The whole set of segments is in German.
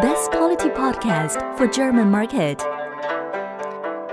Best Quality Podcast for German Market.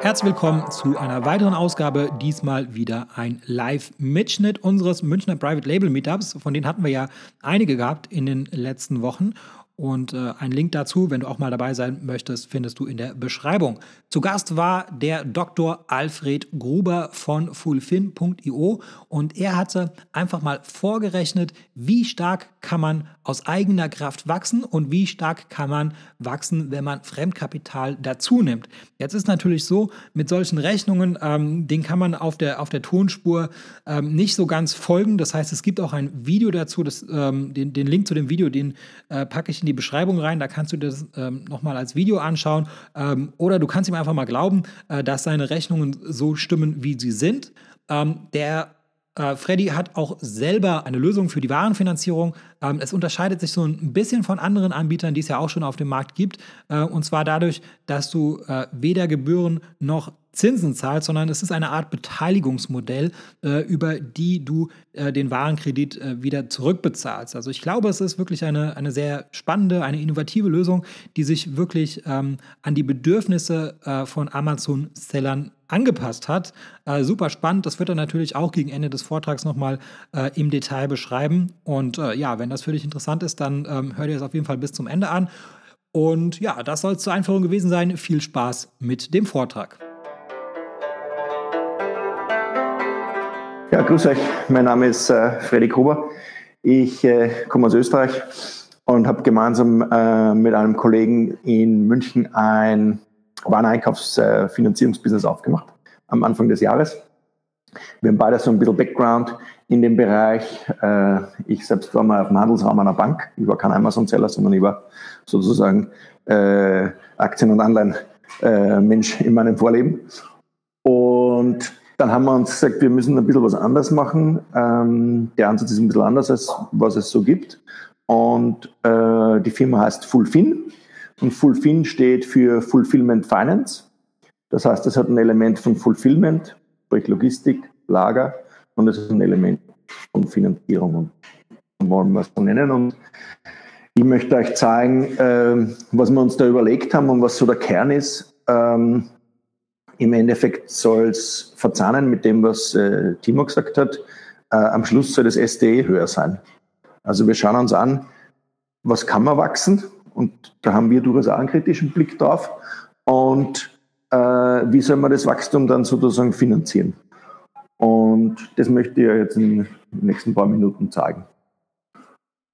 Herzlich willkommen zu einer weiteren Ausgabe. Diesmal wieder ein Live-Mitschnitt unseres Münchner Private Label Meetups. Von denen hatten wir ja einige gehabt in den letzten Wochen. Und äh, einen Link dazu, wenn du auch mal dabei sein möchtest, findest du in der Beschreibung. Zu Gast war der Dr. Alfred Gruber von Fullfin.io und er hatte einfach mal vorgerechnet, wie stark kann man aus eigener Kraft wachsen und wie stark kann man wachsen, wenn man Fremdkapital dazu nimmt. Jetzt ist natürlich so, mit solchen Rechnungen, ähm, den kann man auf der, auf der Tonspur ähm, nicht so ganz folgen. Das heißt, es gibt auch ein Video dazu, das, ähm, den, den Link zu dem Video, den äh, packe ich in die Beschreibung rein. Da kannst du das ähm, nochmal als Video anschauen. Ähm, oder du kannst ihm einfach mal glauben, äh, dass seine Rechnungen so stimmen, wie sie sind. Ähm, der äh, Freddy hat auch selber eine Lösung für die Warenfinanzierung. Ähm, es unterscheidet sich so ein bisschen von anderen Anbietern, die es ja auch schon auf dem Markt gibt. Äh, und zwar dadurch, dass du äh, weder Gebühren noch Zinsen zahlst, sondern es ist eine Art Beteiligungsmodell, äh, über die du äh, den Warenkredit äh, wieder zurückbezahlst. Also ich glaube, es ist wirklich eine, eine sehr spannende, eine innovative Lösung, die sich wirklich ähm, an die Bedürfnisse äh, von Amazon-Sellern angepasst hat. Äh, super spannend. Das wird er natürlich auch gegen Ende des Vortrags nochmal äh, im Detail beschreiben. Und äh, ja, wenn das für dich interessant ist, dann ähm, hör dir das auf jeden Fall bis zum Ende an. Und ja, das soll es zur Einführung gewesen sein. Viel Spaß mit dem Vortrag. Ja, grüß euch. Mein Name ist äh, Freddy Gruber. Ich äh, komme aus Österreich und habe gemeinsam äh, mit einem Kollegen in München ein Wareneinkaufsfinanzierungsbusiness aufgemacht am Anfang des Jahres. Wir haben beide so ein bisschen Background in dem Bereich. Äh, ich selbst war mal auf dem Handelsraum einer Bank. Ich war kein Amazon-Seller, sondern ich war sozusagen äh, Aktien- und Anleihen-Mensch in meinem Vorleben. Dann haben wir uns gesagt, wir müssen ein bisschen was anders machen. Ähm, der Ansatz ist ein bisschen anders, als was es so gibt. Und äh, die Firma heißt Fulfin. Und Fulfin steht für Fulfillment Finance. Das heißt, es hat ein Element von Fulfillment, sprich Logistik, Lager, und es ist ein Element von Finanzierung und wollen wir es so nennen. Und ich möchte euch zeigen, äh, was wir uns da überlegt haben und was so der Kern ist. Ähm, im Endeffekt soll es verzahnen mit dem, was äh, Timo gesagt hat. Äh, am Schluss soll das SDE höher sein. Also wir schauen uns an, was kann man wachsen? Und da haben wir durchaus auch einen kritischen Blick drauf. Und äh, wie soll man das Wachstum dann sozusagen finanzieren? Und das möchte ich jetzt in den nächsten paar Minuten zeigen.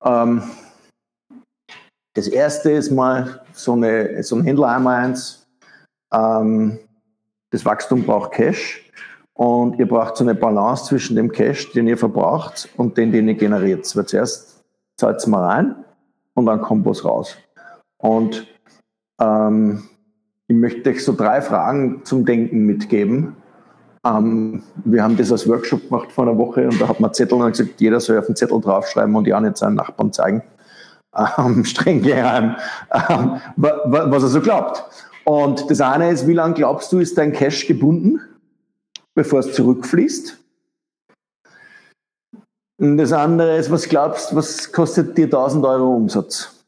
Ähm, das erste ist mal so, eine, so ein Händler einmal eins. Ähm, das Wachstum braucht Cash und ihr braucht so eine Balance zwischen dem Cash, den ihr verbraucht und den, den ihr generiert. Weil zuerst zahlt es mal rein und dann kommt was raus. Und ähm, ich möchte euch so drei Fragen zum Denken mitgeben. Ähm, wir haben das als Workshop gemacht vor einer Woche und da hat man Zettel und gesagt, jeder soll auf den Zettel draufschreiben und ja nicht seinen Nachbarn zeigen. Ähm, streng geheim, ähm, was er so glaubt. Und das eine ist, wie lange glaubst du, ist dein Cash gebunden, bevor es zurückfließt? Und das andere ist, was glaubst, was kostet dir 1000 Euro Umsatz?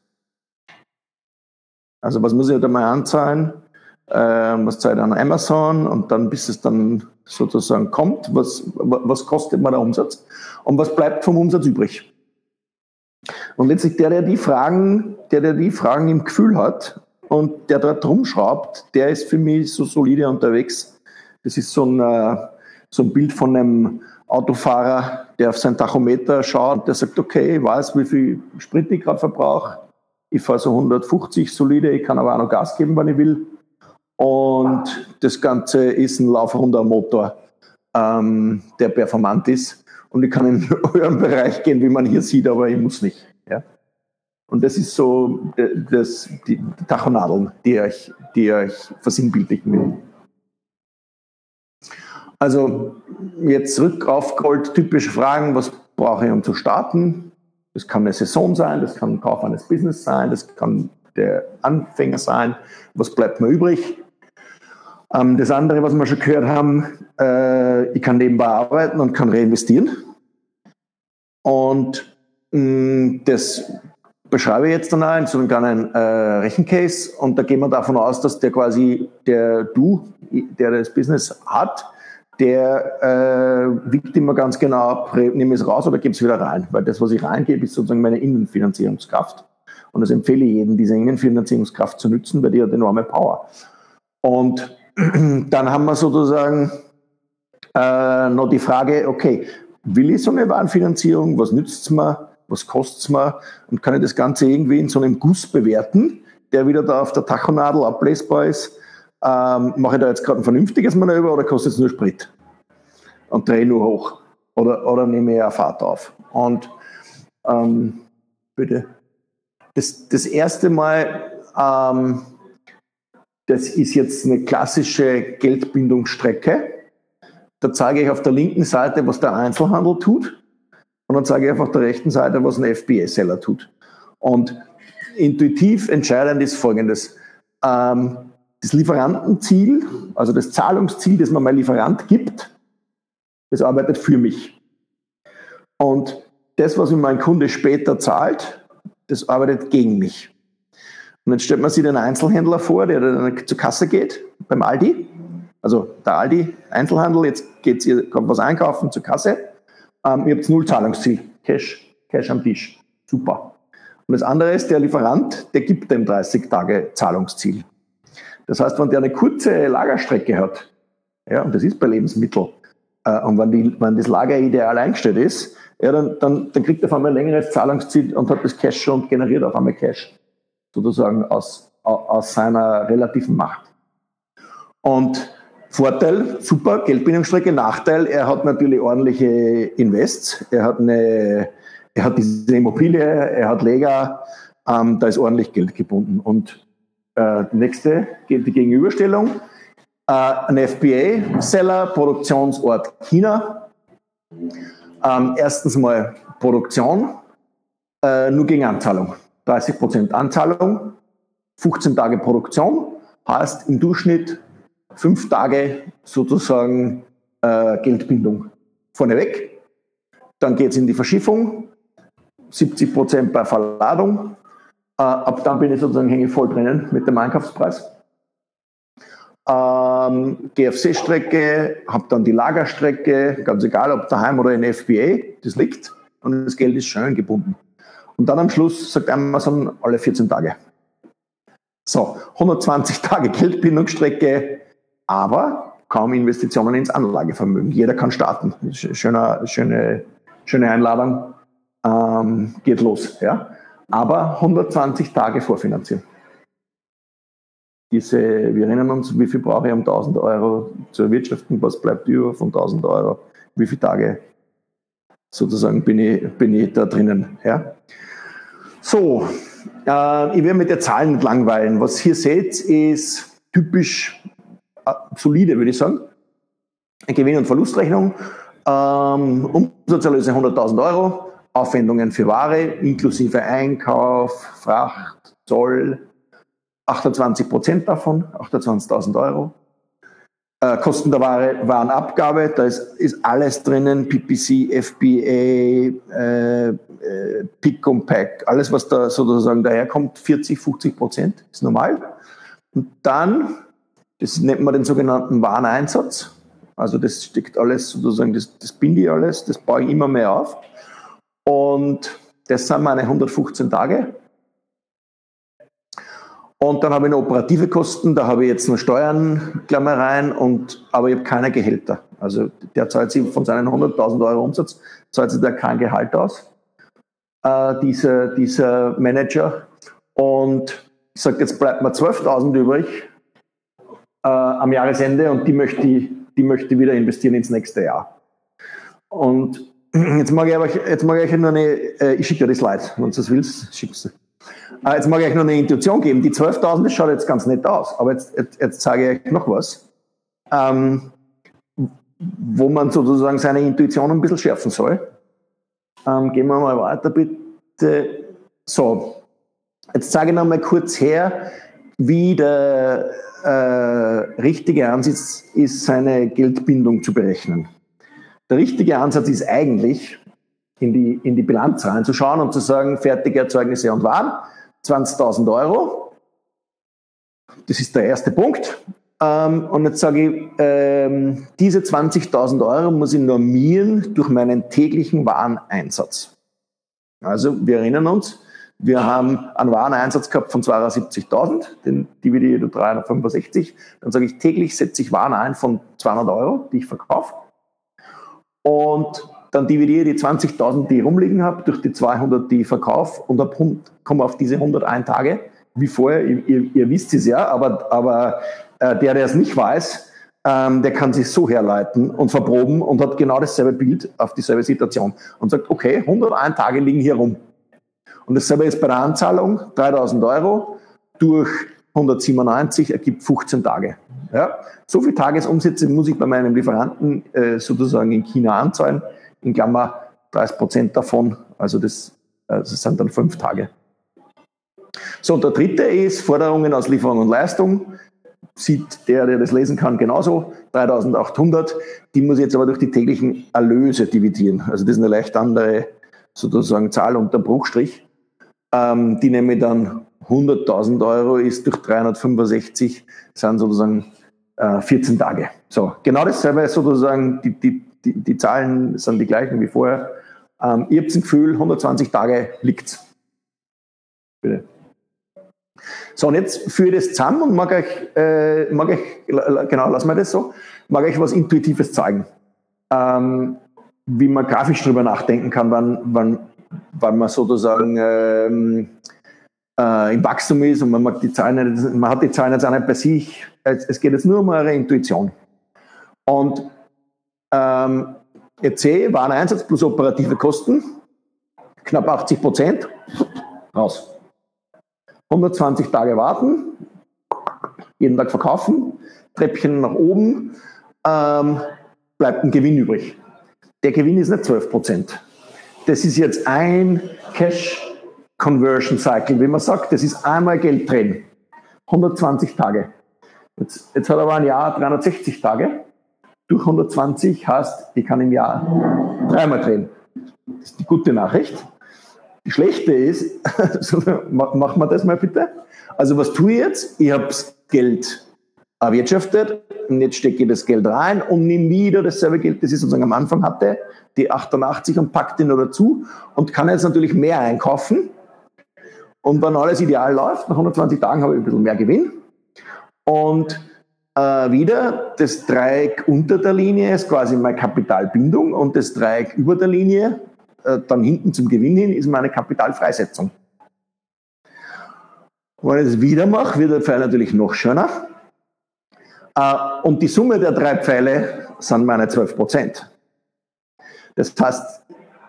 Also was muss ich da mal anzahlen? Ähm, was zahlt an Amazon und dann, bis es dann sozusagen kommt, was, was kostet mir der Umsatz? Und was bleibt vom Umsatz übrig? Und letztlich der, der die Fragen, der, der die Fragen im Gefühl hat, und der dort rumschraubt, der ist für mich so solide unterwegs. Das ist so ein, äh, so ein Bild von einem Autofahrer, der auf sein Tachometer schaut, der sagt, okay, ich weiß, wie viel Sprit ich gerade verbrauche. Ich fahre so 150 solide, ich kann aber auch noch Gas geben, wenn ich will. Und das Ganze ist ein laufrunder Motor, ähm, der performant ist. Und ich kann in euren Bereich gehen, wie man hier sieht, aber ich muss nicht. Ja? Und das ist so das, die Tachonadeln, die euch, die euch versinnbildlichen will. Also jetzt zurück auf Gold, typische Fragen, was brauche ich, um zu starten? Das kann eine Saison sein, das kann ein Kauf eines Business sein, das kann der Anfänger sein. Was bleibt mir übrig? Ähm, das andere, was wir schon gehört haben, äh, ich kann nebenbei arbeiten und kann reinvestieren. Und mh, mm, das beschreibe jetzt dann in so einem kleinen äh, Rechencase und da gehen wir davon aus, dass der quasi, der du, der das Business hat, der äh, wiegt immer ganz genau ab, nehme es raus oder gebe es wieder rein. Weil das, was ich reingebe, ist sozusagen meine Innenfinanzierungskraft. Und das empfehle ich jedem, diese Innenfinanzierungskraft zu nutzen, weil die hat enorme Power. Und dann haben wir sozusagen äh, noch die Frage, okay, will ich so eine Warenfinanzierung? Was nützt es mir? Was kostet es mir? Und kann ich das Ganze irgendwie in so einem Guss bewerten, der wieder da auf der Tachonadel ablesbar ist? Ähm, mache ich da jetzt gerade ein vernünftiges Manöver oder kostet es nur Sprit? Und drehe nur hoch. Oder, oder nehme ich eine Fahrt auf? Und ähm, bitte. Das, das erste Mal, ähm, das ist jetzt eine klassische Geldbindungsstrecke. Da zeige ich auf der linken Seite, was der Einzelhandel tut. Und dann zeige ich auf der rechten Seite, was ein FBA-Seller tut. Und intuitiv entscheidend ist Folgendes. Ähm, das Lieferantenziel, also das Zahlungsziel, das man mein Lieferant gibt, das arbeitet für mich. Und das, was mir mein Kunde später zahlt, das arbeitet gegen mich. Und dann stellt man sich den Einzelhändler vor, der dann zur Kasse geht beim Aldi. Also der Aldi, Einzelhandel, jetzt geht's, kommt was einkaufen zur Kasse. Ähm, ihr habt null Zahlungsziel. Cash, Cash am Tisch. Super. Und das andere ist, der Lieferant, der gibt dem 30 Tage Zahlungsziel. Das heißt, wenn der eine kurze Lagerstrecke hat, ja, und das ist bei Lebensmitteln, äh, und wenn, die, wenn das Lager ideal eingestellt ist, ja, dann, dann, dann kriegt er auf einmal ein längeres Zahlungsziel und hat das Cash schon und generiert auf einmal Cash, sozusagen aus, aus seiner relativen Macht. Und Vorteil, super, Geldbindungsstrecke. Nachteil, er hat natürlich ordentliche Invests. Er hat, eine, er hat diese Immobilie, er hat Lega, ähm, da ist ordentlich Geld gebunden. Und äh, die nächste, die Gegenüberstellung. Äh, ein FBA-Seller, Produktionsort China. Ähm, erstens mal Produktion, äh, nur gegen Anzahlung. 30% Anzahlung, 15 Tage Produktion, heißt im Durchschnitt fünf Tage sozusagen äh, Geldbindung vorneweg. Dann geht es in die Verschiffung, 70% bei Verladung, äh, ab dann bin ich sozusagen hänge voll drinnen mit dem Einkaufspreis. Ähm, GFC-Strecke, habe dann die Lagerstrecke, ganz egal ob daheim oder in FBA, das liegt und das Geld ist schön gebunden. Und dann am Schluss sagt Amazon alle 14 Tage. So, 120 Tage Geldbindungsstrecke, aber kaum Investitionen ins Anlagevermögen. Jeder kann starten. Schöner, schöne, schöne Einladung. Ähm, geht los. Ja? aber 120 Tage vorfinanzieren. Diese, wir erinnern uns, wie viel brauche ich um 1000 Euro zu erwirtschaften, was bleibt über von 1000 Euro, wie viele Tage sozusagen bin ich, bin ich da drinnen. Ja? So, äh, ich werde mit der Zahlen nicht langweilen. Was ihr seht, ist typisch solide, würde ich sagen. Gewinn- und Verlustrechnung. Ähm, Umsatzerlöse 100.000 Euro. Aufwendungen für Ware inklusive Einkauf, Fracht, Zoll, 28 Prozent davon, 28.000 Euro. Äh, Kosten der Ware, Warenabgabe, da ist, ist alles drinnen, PPC, FBA, äh, äh, Pick und Pack, alles was da sozusagen daherkommt, 40, 50 Prozent ist normal. Und dann, das nennt man den sogenannten Wareneinsatz, also das steckt alles sozusagen, das, das binde ich alles, das baue ich immer mehr auf. Und das sind meine 115 Tage. Und dann habe ich noch operative Kosten, da habe ich jetzt nur Steuern, Klammer rein, und, aber ich habe keine Gehälter. Also der zahlt sich von seinen 100.000 Euro Umsatz, zahlt sich da kein Gehalt aus, äh, dieser, dieser Manager. Und ich sage, jetzt bleibt mir 12.000 übrig äh, am Jahresende und die möchte, ich, die möchte wieder investieren ins nächste Jahr. Und Jetzt mag ich, aber, jetzt mag ich euch noch eine, äh, ich schicke dir die Slides, wenn du das willst, schickst du. Äh, jetzt mag ich euch noch eine Intuition geben. Die 12.000, das schaut jetzt ganz nett aus, aber jetzt, jetzt, jetzt sage ich euch noch was, ähm, wo man sozusagen seine Intuition ein bisschen schärfen soll. Ähm, gehen wir mal weiter, bitte. So, jetzt sage ich noch mal kurz her, wie der äh, richtige Ansatz ist, seine Geldbindung zu berechnen. Der richtige Ansatz ist eigentlich, in die, in die Bilanz reinzuschauen und zu sagen, fertige Erzeugnisse und Waren, 20.000 Euro. Das ist der erste Punkt. Ähm, und jetzt sage ich, ähm, diese 20.000 Euro muss ich normieren durch meinen täglichen Wareneinsatz. Also wir erinnern uns, wir haben einen Wareneinsatz gehabt von 72.000, den dividiere ich durch 365. Dann sage ich, täglich setze ich Waren ein von 200 Euro, die ich verkaufe. Und dann dividiere ich die 20.000, die ich rumliegen habe, durch die 200, die ich verkaufe und komme auf diese 101 Tage. Wie vorher, ihr, ihr wisst es ja, aber, aber äh, der, der es nicht weiß, ähm, der kann sich so herleiten und verproben und hat genau dasselbe Bild auf dieselbe Situation und sagt, okay, 101 Tage liegen hier rum. Und dasselbe ist bei der Anzahlung, 3000 Euro durch 197 ergibt 15 Tage. Ja? So viele Tagesumsätze muss ich bei meinem Lieferanten äh, sozusagen in China anzahlen, in Klammer 30 Prozent davon, also das, äh, das sind dann fünf Tage. So, und der dritte ist Forderungen aus Lieferung und Leistung. Sieht der, der das lesen kann, genauso. 3800. Die muss ich jetzt aber durch die täglichen Erlöse dividieren. Also das ist eine leicht andere sozusagen Zahl unter Bruchstrich. Ähm, die nehme ich dann 100.000 Euro ist durch 365, sind sozusagen äh, 14 Tage. So, genau dasselbe sozusagen, die, die, die, die Zahlen sind die gleichen wie vorher. Ähm, ihr habt ein Gefühl, 120 Tage liegt's. Bitte. So, und jetzt führe ich das zusammen und mag euch, äh, mag euch genau, lassen wir das so, mag euch was Intuitives zeigen. Ähm, wie man grafisch drüber nachdenken kann, wann, wann, wann man sozusagen ähm, äh, im Wachstum ist und man, mag die Zahlen man hat die Zahlen jetzt auch nicht bei sich. Es, geht jetzt nur um eure Intuition. Und ähm, jetzt sehe ich, Wareneinsatz plus operative Kosten, knapp 80 Prozent, raus. 120 Tage warten, jeden Tag verkaufen, Treppchen nach oben, ähm, bleibt ein Gewinn übrig. Der Gewinn ist nicht 12 Prozent. Das ist jetzt ein Cash Conversion Cycle, wie man sagt. Das ist einmal Geld drin. 120 Tage. Jetzt, jetzt hat er aber ein Jahr 360 Tage. Durch 120 heißt, ich kann im Jahr dreimal drehen. Das ist die gute Nachricht. Die schlechte ist, machen wir das mal bitte. Also was tue ich jetzt? Ich habe Geld erwirtschaftet und jetzt stecke ich das Geld rein und nehme wieder dasselbe Geld, das ich sozusagen am Anfang hatte, die 88 und packe den noch dazu und kann jetzt natürlich mehr einkaufen. Und wenn alles ideal läuft, nach 120 Tagen habe ich ein bisschen mehr Gewinn. Und äh, wieder das Dreieck unter der Linie ist quasi meine Kapitalbindung und das Dreieck über der Linie äh, dann hinten zum Gewinn hin ist meine Kapitalfreisetzung. Wenn ich das wieder mache, wird der Pfeil natürlich noch schöner. Äh, und die Summe der drei Pfeile sind meine 12 Prozent. Das heißt,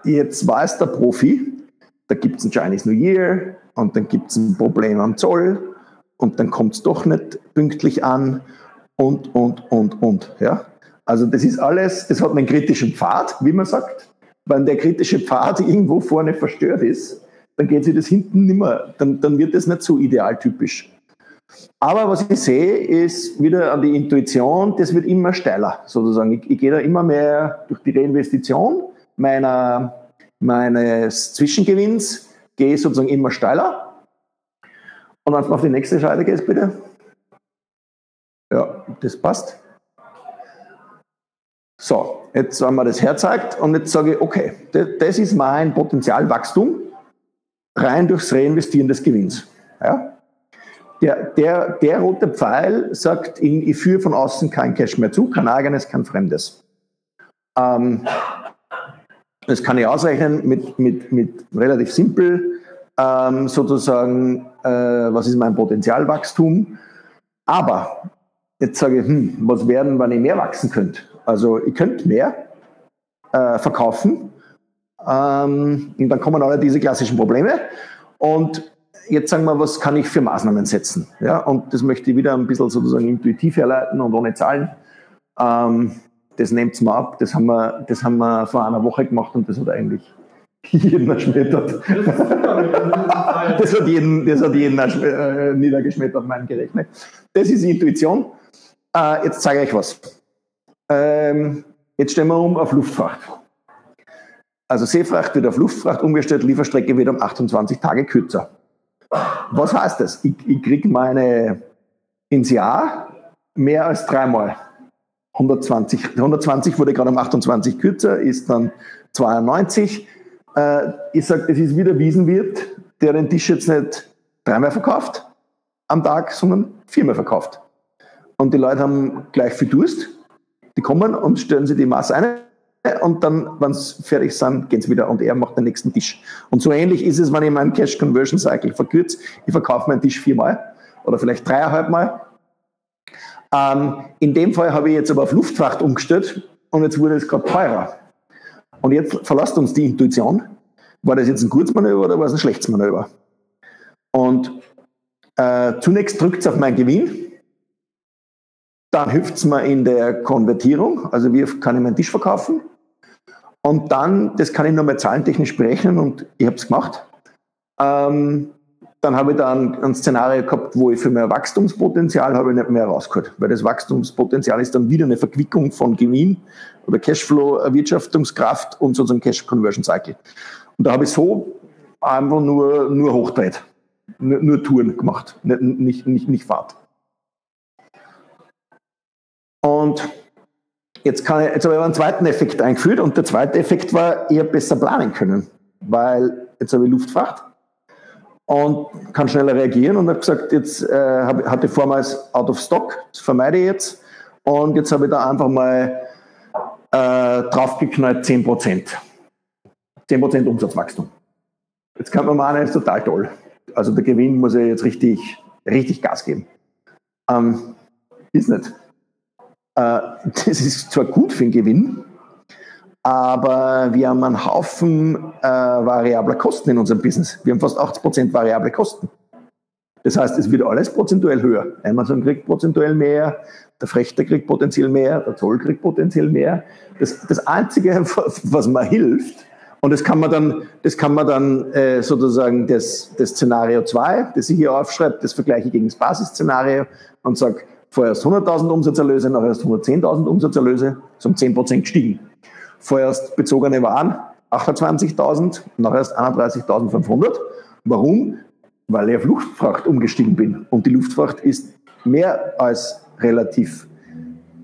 jetzt weiß der Profi, da gibt es ein Chinese New Year und dann gibt es ein Problem am Zoll und dann kommt es doch nicht pünktlich an und, und, und, und. Ja? Also das ist alles, das hat einen kritischen Pfad, wie man sagt wenn der kritische Pfad irgendwo vorne verstört ist, dann geht sich das hinten nimmer, dann, dann wird das nicht so idealtypisch. Aber was ich sehe, ist wieder an die Intuition, das wird immer steiler, sozusagen. Ich, ich gehe da immer mehr durch die Reinvestition meiner, meines Zwischengewinns, gehe sozusagen immer steiler. Und wenn du auf die nächste Seite gehst, bitte. Ja, das passt. So, jetzt haben wir das herzeigt und jetzt sage ich, okay, das ist mein Potenzialwachstum rein durchs Reinvestieren des Gewinns. Ja? Der, der, der rote Pfeil sagt, ich, ich führe von außen kein Cash mehr zu, kein eigenes, kein fremdes. Ähm, das kann ich ausrechnen mit, mit, mit relativ simpel, ähm, sozusagen, äh, was ist mein Potenzialwachstum. Aber jetzt sage ich, hm, was werden, wenn ich mehr wachsen könnte? Also ihr könnt mehr äh, verkaufen ähm, und dann kommen alle diese klassischen Probleme. Und jetzt sagen wir, was kann ich für Maßnahmen setzen? Ja, und das möchte ich wieder ein bisschen sozusagen intuitiv herleiten und ohne Zahlen. Ähm, das nehmt es mal ab. Das haben, wir, das haben wir vor einer Woche gemacht und das hat eigentlich jeden erschmettert. Das, hat jeden, das hat jeden äh, niedergeschmettert, mein Gerechnet. Das ist Intuition. Äh, jetzt zeige ich euch was. Ähm, jetzt stellen wir um auf Luftfahrt. Also Seefracht wird auf Luftfracht umgestellt, Lieferstrecke wird um 28 Tage kürzer. Was heißt das? Ich, ich kriege meine ins Jahr mehr als dreimal. 120, 120 wurde gerade um 28 kürzer, ist dann 92. Äh, ich sage, es ist wieder Wiesenwirt, der den Tisch jetzt nicht dreimal verkauft am Tag, sondern viermal verkauft. Und die Leute haben gleich viel Durst. Die kommen und stellen sich die Masse ein und dann, wenn sie fertig sind, gehen sie wieder und er macht den nächsten Tisch. Und so ähnlich ist es, wenn ich meinen Cash Conversion Cycle verkürze. Ich verkaufe meinen Tisch viermal oder vielleicht dreieinhalb Mal. Ähm, in dem Fall habe ich jetzt aber auf Luftfracht umgestellt und jetzt wurde es gerade teurer. Und jetzt verlasst uns die Intuition. War das jetzt ein gutes Manöver oder war es ein schlechtes Manöver? Und äh, zunächst drückt es auf meinen Gewinn, dann hilft es mir in der Konvertierung, also wie kann ich meinen Tisch verkaufen. Und dann, das kann ich nochmal zahlentechnisch berechnen und ich habe es gemacht. Ähm, dann habe ich da ein, ein, Szenario gehabt, wo ich für mehr Wachstumspotenzial habe ich nicht mehr rausgeholt, weil das Wachstumspotenzial ist dann wieder eine Verquickung von Gewinn oder Cashflow, Erwirtschaftungskraft und sozusagen Cash Conversion Cycle. Und da habe ich so einfach nur, nur hochdreht, nur, nur Touren gemacht, nicht, nicht, nicht, nicht Fahrt. Und jetzt, kann ich, jetzt habe ich einen zweiten Effekt eingeführt und der zweite Effekt war, ich besser planen können, weil jetzt habe ich Luftfracht und kann schneller reagieren und habe gesagt, jetzt äh, hatte vormals Out of Stock, das vermeide ich jetzt und jetzt habe ich da einfach mal äh, draufgeknallt 10%. 10% Umsatzwachstum. Jetzt kann man meinen, ist total toll. Also der Gewinn muss ja jetzt richtig, richtig Gas geben. Ähm, ist nicht. Äh, das ist zwar gut für den Gewinn, aber wir haben einen Haufen äh, variabler Kosten in unserem Business. Wir haben fast 80 Prozent variable Kosten. Das heißt, es wird alles prozentuell höher. Amazon kriegt prozentuell mehr, der Frechter kriegt potenziell mehr, der Zoll kriegt potenziell mehr. Das, das Einzige, was mir hilft, und das kann man dann, das kann man dann äh, sozusagen das, das Szenario 2, das ich hier aufschreibe, das vergleiche ich gegen das Basisszenario und sage, Vorerst 100.000 Umsatzerlöse, nachher erst 110.000 Umsatzerlöse, ist um 10% gestiegen. Vorerst bezogene Waren 28.000, nachher erst 31.500. Warum? Weil ich auf Luftfracht umgestiegen bin. Und die Luftfracht ist mehr als relativ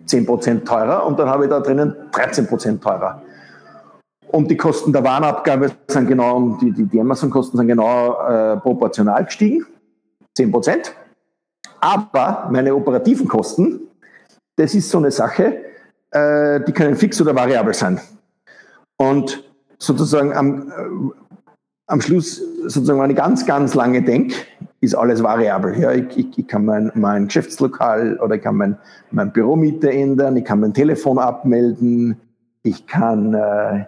10% teurer und dann habe ich da drinnen 13% teurer. Und die Kosten der Warenabgabe sind genau, die, die, die Amazon-Kosten sind genau äh, proportional gestiegen, 10%. Aber meine operativen Kosten, das ist so eine Sache, äh, die können fix oder variabel sein. Und sozusagen am, äh, am Schluss, sozusagen, wenn ich ganz, ganz lange denke, ist alles variabel. Ja, ich, ich, ich kann mein, mein Geschäftslokal oder ich kann mein, mein Büromiete ändern, ich kann mein Telefon abmelden, ich kann, äh,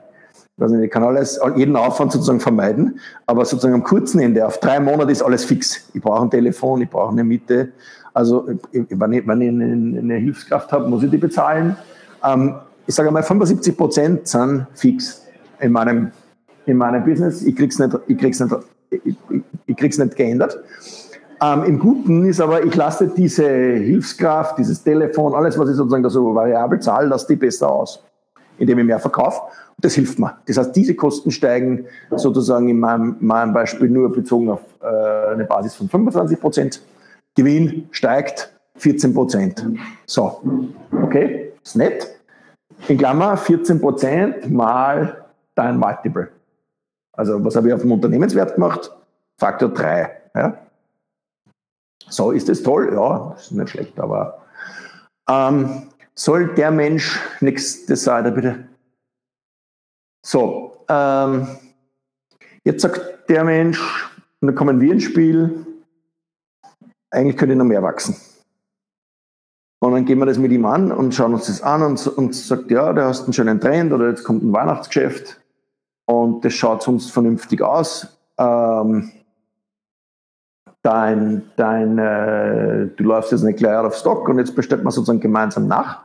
nicht, ich kann alles, jeden Aufwand sozusagen vermeiden, aber sozusagen am kurzen Ende, auf drei Monate ist alles fix. Ich brauche ein Telefon, ich brauche eine Miete. Also wenn ich, wenn ich eine, eine Hilfskraft habe, muss ich die bezahlen. Ähm, ich sage mal, 75 Prozent sind fix in meinem, in meinem Business. Ich krieg's nicht, ich krieg's nicht, ich, ich krieg's nicht geändert. Ähm, Im Guten ist aber, ich lasse diese Hilfskraft, dieses Telefon, alles, was ich sozusagen da so variabel zahle, lasse die besser aus, indem ich mehr verkaufe. Das hilft mir. Das heißt, diese Kosten steigen sozusagen in meinem, meinem Beispiel nur bezogen auf äh, eine Basis von 25 Prozent. Gewinn steigt 14 Prozent. So, okay, ist nett. In Klammer 14 Prozent mal dein Multiple. Also was habe ich auf dem Unternehmenswert gemacht? Faktor 3. Ja? So, ist das toll? Ja, ist nicht schlecht, aber ähm, soll der Mensch, nächste Seite bitte, so, ähm, jetzt sagt der Mensch, und dann kommen wir ins Spiel, eigentlich könnte noch mehr wachsen. Und dann gehen wir das mit ihm an und schauen uns das an und, und sagt, ja, du hast einen schönen Trend oder jetzt kommt ein Weihnachtsgeschäft und das schaut sonst vernünftig aus. Ähm, dein, dein, äh, du läufst jetzt nicht gleich out of stock und jetzt bestellt man sozusagen gemeinsam nach.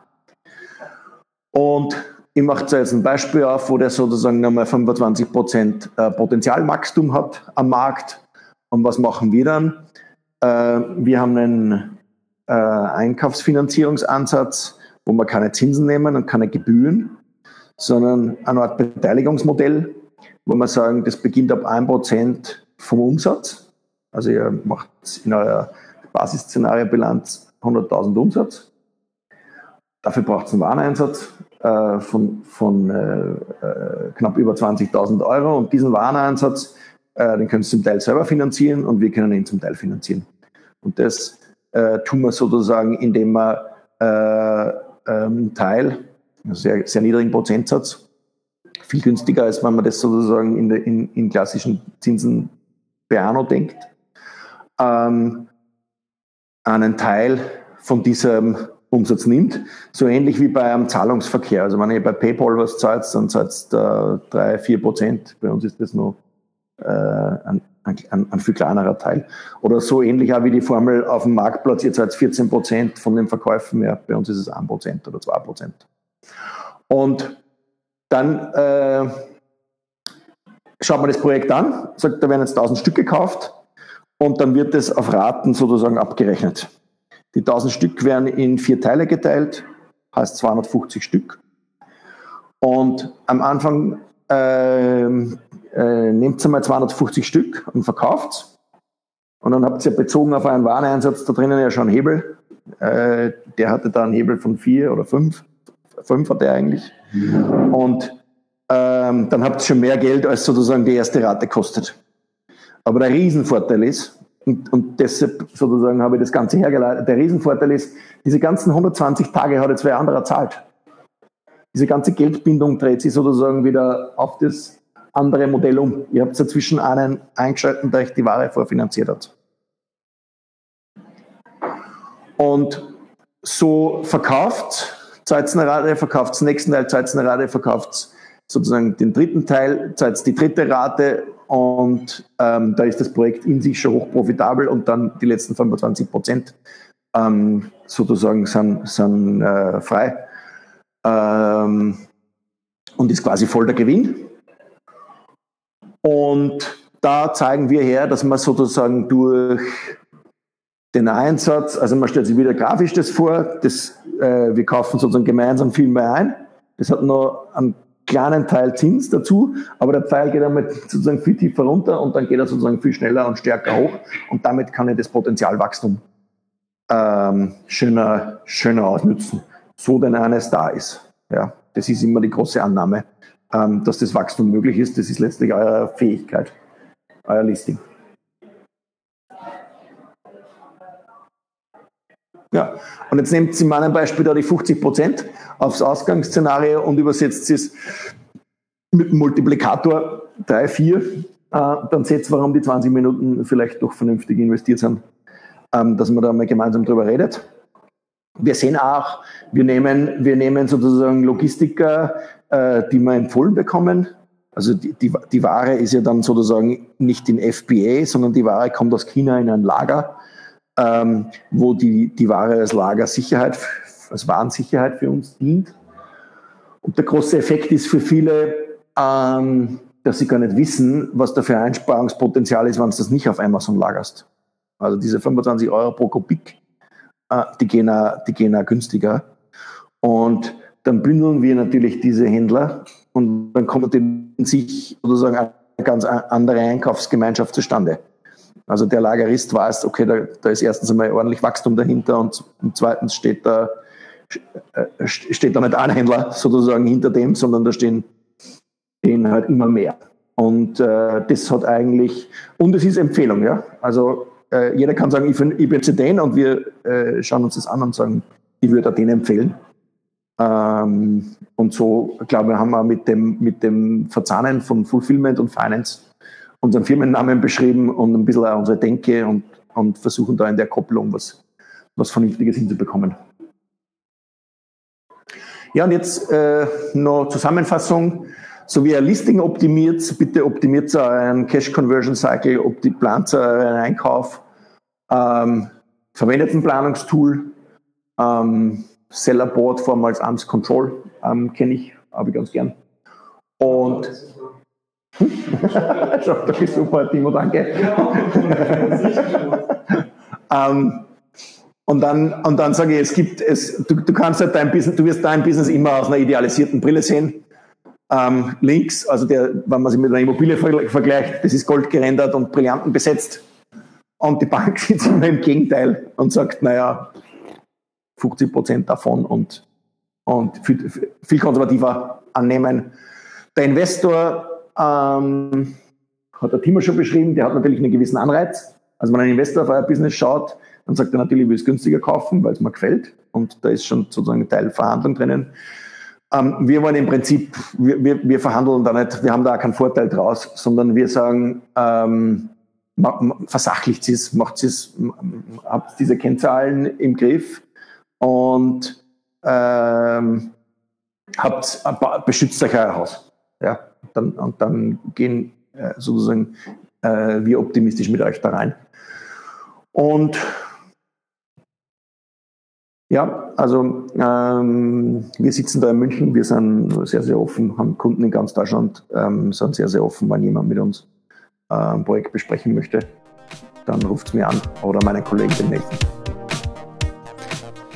Und ich mache jetzt ein Beispiel auf, wo der sozusagen nochmal 25% äh, Potenzialwachstum hat am Markt. Und was machen wir dann? Äh, wir haben einen äh, Einkaufsfinanzierungsansatz, wo wir keine Zinsen nehmen und keine Gebühren, sondern eine Art Beteiligungsmodell. wo wir sagen, das beginnt ab 1% vom Umsatz. Also ihr macht in eurer Basisszenariobilanz 100.000 Umsatz. Dafür braucht es einen Wareneinsatz äh, von, von äh, äh knapp über 20.000 Euro und diesen Wareneinsatz, äh, den können Sie zum Teil selber finanzieren und wir können ihn zum Teil finanzieren. Und das äh, tun wir sozusagen, indem wir äh, ähm, Teil, sehr, sehr niedrigen Prozentsatz, viel günstiger, als wenn man das sozusagen in, in, in klassischen Zinsen per Anno denkt, ähm, einen Teil von diesem Umsatz nimmt. So ähnlich wie bei einem Zahlungsverkehr. Also wenn ihr bei PayPal was zahlt, dann zahlt es da 3, 4 Prozent. Bei uns ist das noch äh, ein, ein, ein, viel kleinerer Teil. Oder so ähnlich auch wie die Formel auf dem Marktplatz, ihr zahlt 14 Prozent von den Verkäufen mehr. Bei uns ist es 1 Prozent oder 2 Prozent. Und dann äh, schaut man das Projekt an, sagt, da werden jetzt 1000 Stück gekauft und dann wird es auf Raten sozusagen abgerechnet. Die 1000 Stück werden in vier Teile geteilt, heißt 250 Stück. Und am Anfang äh, äh, nehmt ihr mal 250 Stück und verkauft Und dann habt ihr bezogen auf einen Wareneinsatz da drinnen ja schon einen Hebel. Äh, der hatte da einen Hebel von vier oder fünf. Fünf hat er eigentlich. Und ähm, dann habt ihr schon mehr Geld, als sozusagen die erste Rate kostet. Aber der Riesenvorteil ist, und, und deshalb sozusagen habe ich das Ganze hergeleitet, der Riesenvorteil ist, diese ganzen 120 Tage hat jetzt wer anderer zahlt. Diese ganze Geldbindung dreht sich sozusagen wieder auf das andere Modell um. Ihr habt dazwischen einen eingeschalten, der euch die Ware vorfinanziert hat. Und so verkauft, zahlt eine Rate, verkauft nächsten Teil, zahlt eine Rate, verkauft sozusagen den dritten Teil, zahlt die dritte Rate und ähm, da ist das Projekt in sich schon hoch profitabel und dann die letzten 25 Prozent ähm, sozusagen sind, sind äh, frei ähm, und ist quasi voll der Gewinn. Und da zeigen wir her, dass man sozusagen durch den Einsatz, also man stellt sich wieder grafisch das vor, das, äh, wir kaufen sozusagen gemeinsam viel mehr ein. Das hat noch einen kleinen Teil Zins dazu, aber der Pfeil geht damit sozusagen viel tiefer runter und dann geht er sozusagen viel schneller und stärker hoch und damit kann ich das Potenzialwachstum ähm, schöner, schöner ausnutzen, so denn eines da ist. Ja, das ist immer die große Annahme, ähm, dass das Wachstum möglich ist. Das ist letztlich eure Fähigkeit, euer Listing. Ja, und jetzt nehmt Sie in meinem Beispiel da die 50 Prozent aufs Ausgangsszenario und übersetzt es mit Multiplikator 3, 4. Äh, dann seht ihr, warum die 20 Minuten vielleicht doch vernünftig investiert sind, ähm, dass man da mal gemeinsam drüber redet. Wir sehen auch, wir nehmen, wir nehmen sozusagen Logistiker, äh, die wir empfohlen bekommen. Also die, die, die Ware ist ja dann sozusagen nicht in FBA, sondern die Ware kommt aus China in ein Lager ähm, wo die, die Ware als Lagersicherheit, als Warensicherheit für uns dient. Und der große Effekt ist für viele, ähm, dass sie gar nicht wissen, was da für Einsparungspotenzial ist, wenn du das nicht auf Amazon lagerst. Also diese 25 Euro pro Kubik, äh, die, gehen auch, die gehen auch günstiger. Und dann bündeln wir natürlich diese Händler und dann kommt in sich sozusagen eine ganz andere Einkaufsgemeinschaft zustande. Also der Lagerist weiß, okay, da, da ist erstens einmal ordentlich Wachstum dahinter und, zweitens steht da, äh, steht da nicht ein Händler sozusagen hinter dem, sondern da stehen, stehen halt immer mehr. Und äh, das hat eigentlich, und es ist Empfehlung, ja. Also äh, jeder kann sagen, ich, ich bin den und wir äh, schauen uns das an und sagen, ich würde den empfehlen. Ähm, und so, glaube ich, haben wir mit dem, mit dem Verzahnen von Fulfillment und Finance unseren Firmennamen beschrieben und ein bisschen unsere Denke und, und versuchen da in der Kopplung was, was Vernünftiges hinzubekommen. Ja, und jetzt äh, noch Zusammenfassung. So wie ihr Listing optimiert, bitte optimiert euren Cash Conversion Cycle, plant euren Einkauf, ähm, verwendet ein Planungstool, ähm, Sellerboard vormals Arms Control, ähm, kenne ich, habe ich ganz gern. Und das ist super, Timo, danke. ähm, und dann, und dann sage ich, es gibt, es, du, du kannst halt dein Business, du wirst dein Business immer aus einer idealisierten Brille sehen. Ähm, links, also der, wenn man sich mit einer Immobilie vergleicht, das ist gold gerendert und Brillanten besetzt. Und die Bank sitzt immer im Gegenteil und sagt, naja, 50 Prozent davon und, und viel, viel konservativer annehmen. Der Investor ähm, hat der Timo schon beschrieben, der hat natürlich einen gewissen Anreiz. Also wenn ein Investor auf euer Business schaut, dann sagt er natürlich, ich will es günstiger kaufen, weil es mir gefällt. Und da ist schon sozusagen ein Teil Verhandlung drinnen. Ähm, wir wollen im Prinzip, wir, wir, wir, verhandeln da nicht, wir haben da auch keinen Vorteil draus, sondern wir sagen, ähm, versachlicht es, macht es, habt diese Kennzahlen im Griff und ähm, habt, beschützt euch euer Haus. Dann, und dann gehen äh, sozusagen äh, wir optimistisch mit euch da rein. Und ja, also ähm, wir sitzen da in München, wir sind sehr, sehr offen, haben Kunden in ganz Deutschland, ähm, sind sehr, sehr offen, wenn jemand mit uns äh, ein Projekt besprechen möchte, dann ruft es mir an oder meine Kollegen den nächsten.